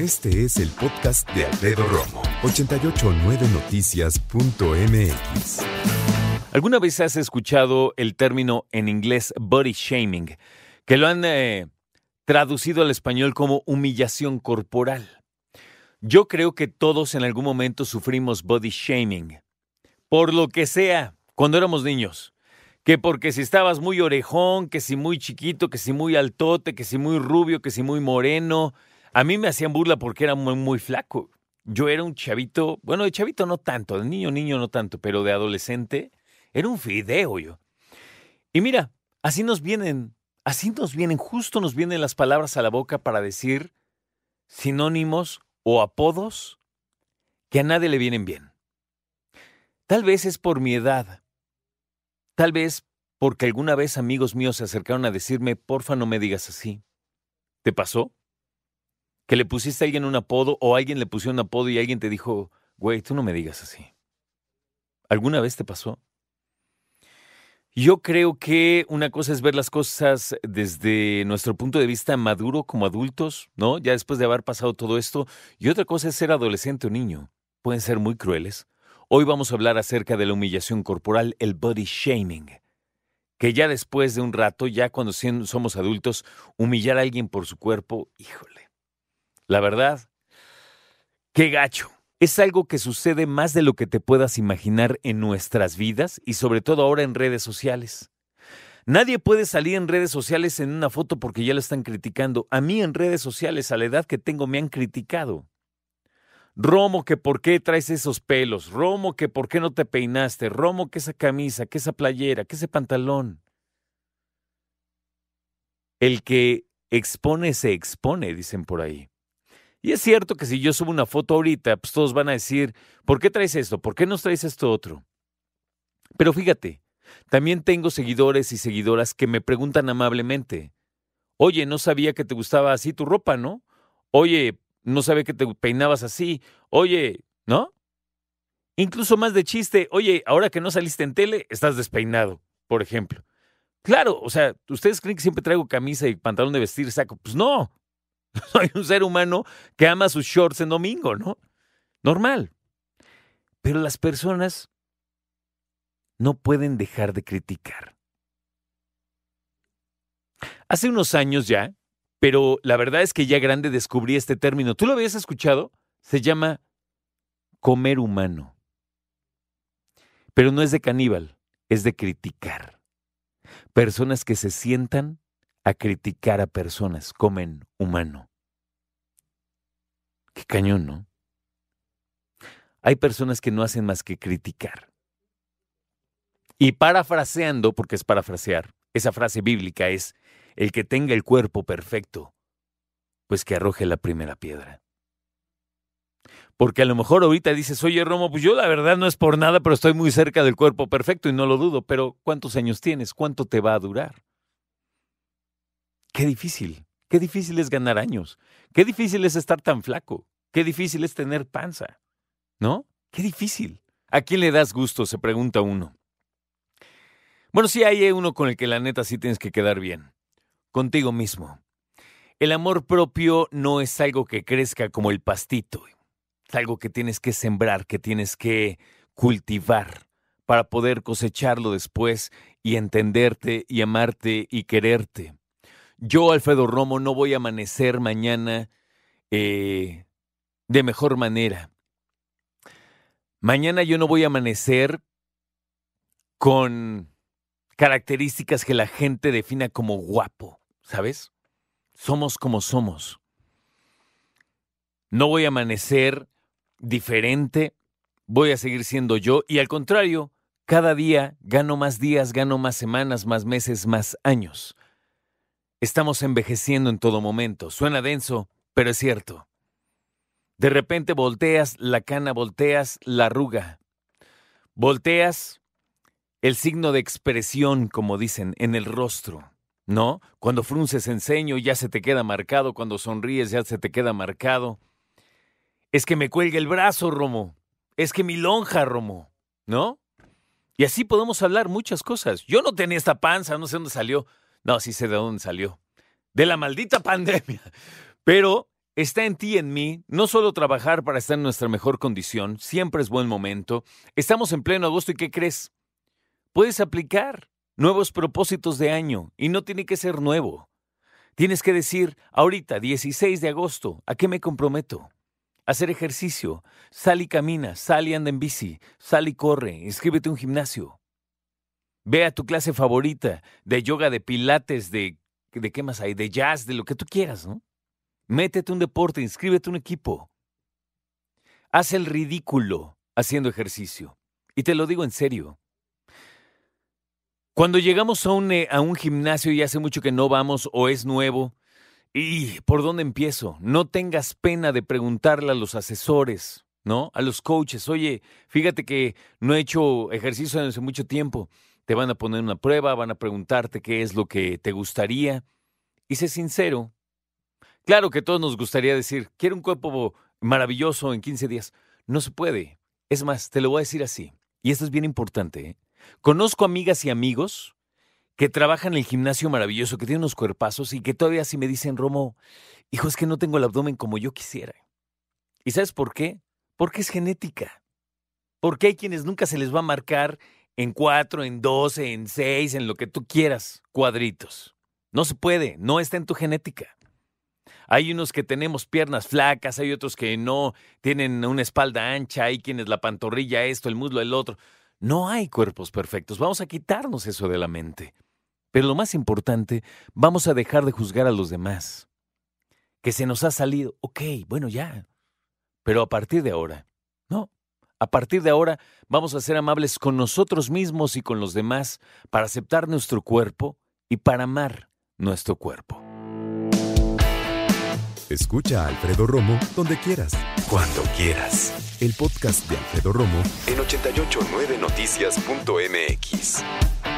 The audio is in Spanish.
Este es el podcast de Alfredo Romo, 889noticias.mx. ¿Alguna vez has escuchado el término en inglés body shaming, que lo han eh, traducido al español como humillación corporal? Yo creo que todos en algún momento sufrimos body shaming, por lo que sea, cuando éramos niños. Que porque si estabas muy orejón, que si muy chiquito, que si muy altote, que si muy rubio, que si muy moreno, a mí me hacían burla porque era muy, muy flaco. Yo era un chavito, bueno, de chavito no tanto, de niño, niño no tanto, pero de adolescente era un fideo yo. Y mira, así nos vienen, así nos vienen, justo nos vienen las palabras a la boca para decir sinónimos o apodos que a nadie le vienen bien. Tal vez es por mi edad. Tal vez porque alguna vez amigos míos se acercaron a decirme, porfa, no me digas así. ¿Te pasó? Que le pusiste a alguien un apodo o alguien le puso un apodo y alguien te dijo, güey, tú no me digas así. ¿Alguna vez te pasó? Yo creo que una cosa es ver las cosas desde nuestro punto de vista maduro como adultos, ¿no? Ya después de haber pasado todo esto, y otra cosa es ser adolescente o niño. Pueden ser muy crueles. Hoy vamos a hablar acerca de la humillación corporal, el body shaming. Que ya después de un rato, ya cuando somos adultos, humillar a alguien por su cuerpo, híjole. La verdad, qué gacho. Es algo que sucede más de lo que te puedas imaginar en nuestras vidas y sobre todo ahora en redes sociales. Nadie puede salir en redes sociales en una foto porque ya lo están criticando. A mí en redes sociales, a la edad que tengo, me han criticado. Romo, que por qué traes esos pelos. Romo, que por qué no te peinaste. Romo, que esa camisa, que esa playera, que ese pantalón. El que expone se expone, dicen por ahí. Y es cierto que si yo subo una foto ahorita, pues todos van a decir, ¿por qué traes esto? ¿Por qué no traes esto otro? Pero fíjate, también tengo seguidores y seguidoras que me preguntan amablemente, oye, no sabía que te gustaba así tu ropa, ¿no? Oye, no sabía que te peinabas así. Oye, ¿no? Incluso más de chiste, oye, ahora que no saliste en tele, estás despeinado, por ejemplo. Claro, o sea, ¿ustedes creen que siempre traigo camisa y pantalón de vestir saco? Pues no, Soy un ser humano que ama sus shorts en domingo, ¿no? Normal. Pero las personas no pueden dejar de criticar. Hace unos años ya, pero la verdad es que ya grande descubrí este término. ¿Tú lo habías escuchado? Se llama comer humano. Pero no es de caníbal, es de criticar. Personas que se sientan a criticar a personas, comen humano. Qué cañón, ¿no? Hay personas que no hacen más que criticar. Y parafraseando, porque es parafrasear, esa frase bíblica es, el que tenga el cuerpo perfecto, pues que arroje la primera piedra. Porque a lo mejor ahorita dices, oye Romo, pues yo la verdad no es por nada, pero estoy muy cerca del cuerpo perfecto y no lo dudo, pero ¿cuántos años tienes? ¿Cuánto te va a durar? Qué difícil, qué difícil es ganar años, qué difícil es estar tan flaco, qué difícil es tener panza, ¿no? Qué difícil. ¿A quién le das gusto? Se pregunta uno. Bueno, sí hay uno con el que la neta sí tienes que quedar bien, contigo mismo. El amor propio no es algo que crezca como el pastito, es algo que tienes que sembrar, que tienes que cultivar para poder cosecharlo después y entenderte y amarte y quererte. Yo, Alfredo Romo, no voy a amanecer mañana eh, de mejor manera. Mañana yo no voy a amanecer con características que la gente defina como guapo, ¿sabes? Somos como somos. No voy a amanecer diferente, voy a seguir siendo yo y al contrario, cada día gano más días, gano más semanas, más meses, más años. Estamos envejeciendo en todo momento. Suena denso, pero es cierto. De repente volteas la cana, volteas la arruga. Volteas el signo de expresión, como dicen, en el rostro. ¿No? Cuando frunces en ceño ya se te queda marcado, cuando sonríes ya se te queda marcado. Es que me cuelga el brazo, Romo. Es que mi lonja, Romo. ¿No? Y así podemos hablar muchas cosas. Yo no tenía esta panza, no sé dónde salió. No, sí sé de dónde salió. De la maldita pandemia. Pero Está en ti y en mí no solo trabajar para estar en nuestra mejor condición, siempre es buen momento. Estamos en pleno agosto y ¿qué crees? Puedes aplicar nuevos propósitos de año y no tiene que ser nuevo. Tienes que decir, ahorita, 16 de agosto, ¿a qué me comprometo? Hacer ejercicio, sal y camina, sal y anda en bici, sal y corre, inscríbete a un gimnasio. Ve a tu clase favorita de yoga, de pilates, de, de qué más hay, de jazz, de lo que tú quieras, ¿no? Métete un deporte, inscríbete un equipo. Haz el ridículo haciendo ejercicio. Y te lo digo en serio. Cuando llegamos a un, eh, a un gimnasio y hace mucho que no vamos o es nuevo, ¿y por dónde empiezo? No tengas pena de preguntarle a los asesores, ¿no? A los coaches, oye, fíjate que no he hecho ejercicio hace mucho tiempo. Te van a poner una prueba, van a preguntarte qué es lo que te gustaría. Y sé sincero, Claro que todos nos gustaría decir, quiero un cuerpo maravilloso en 15 días. No se puede. Es más, te lo voy a decir así. Y esto es bien importante. ¿eh? Conozco amigas y amigos que trabajan en el gimnasio maravilloso, que tienen unos cuerpazos y que todavía así me dicen, Romo, hijo, es que no tengo el abdomen como yo quisiera. ¿Y sabes por qué? Porque es genética. Porque hay quienes nunca se les va a marcar en cuatro, en doce, en seis, en lo que tú quieras, cuadritos. No se puede, no está en tu genética. Hay unos que tenemos piernas flacas, hay otros que no tienen una espalda ancha, hay quienes la pantorrilla esto, el muslo el otro. No hay cuerpos perfectos, vamos a quitarnos eso de la mente. Pero lo más importante, vamos a dejar de juzgar a los demás. Que se nos ha salido, ok, bueno ya. Pero a partir de ahora, no. A partir de ahora vamos a ser amables con nosotros mismos y con los demás para aceptar nuestro cuerpo y para amar nuestro cuerpo. Escucha a Alfredo Romo donde quieras. Cuando quieras. El podcast de Alfredo Romo en 889noticias.mx.